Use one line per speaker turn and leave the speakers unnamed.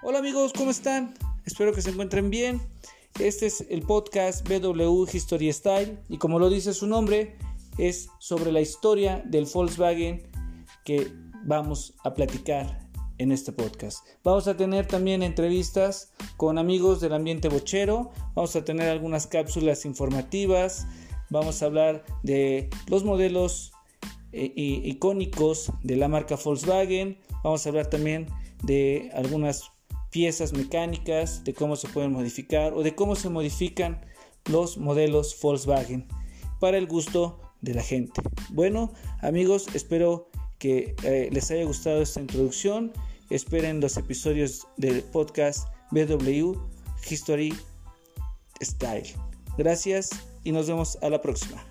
Hola amigos, ¿cómo están? Espero que se encuentren bien. Este es el podcast BW History Style y como lo dice su nombre, es sobre la historia del Volkswagen que vamos a platicar en este podcast. Vamos a tener también entrevistas con amigos del ambiente bochero, vamos a tener algunas cápsulas informativas, vamos a hablar de los modelos eh, icónicos de la marca Volkswagen, vamos a hablar también de algunas piezas mecánicas, de cómo se pueden modificar o de cómo se modifican los modelos Volkswagen para el gusto de la gente. Bueno, amigos, espero que eh, les haya gustado esta introducción. Esperen los episodios del podcast BW History Style. Gracias y nos vemos a la próxima.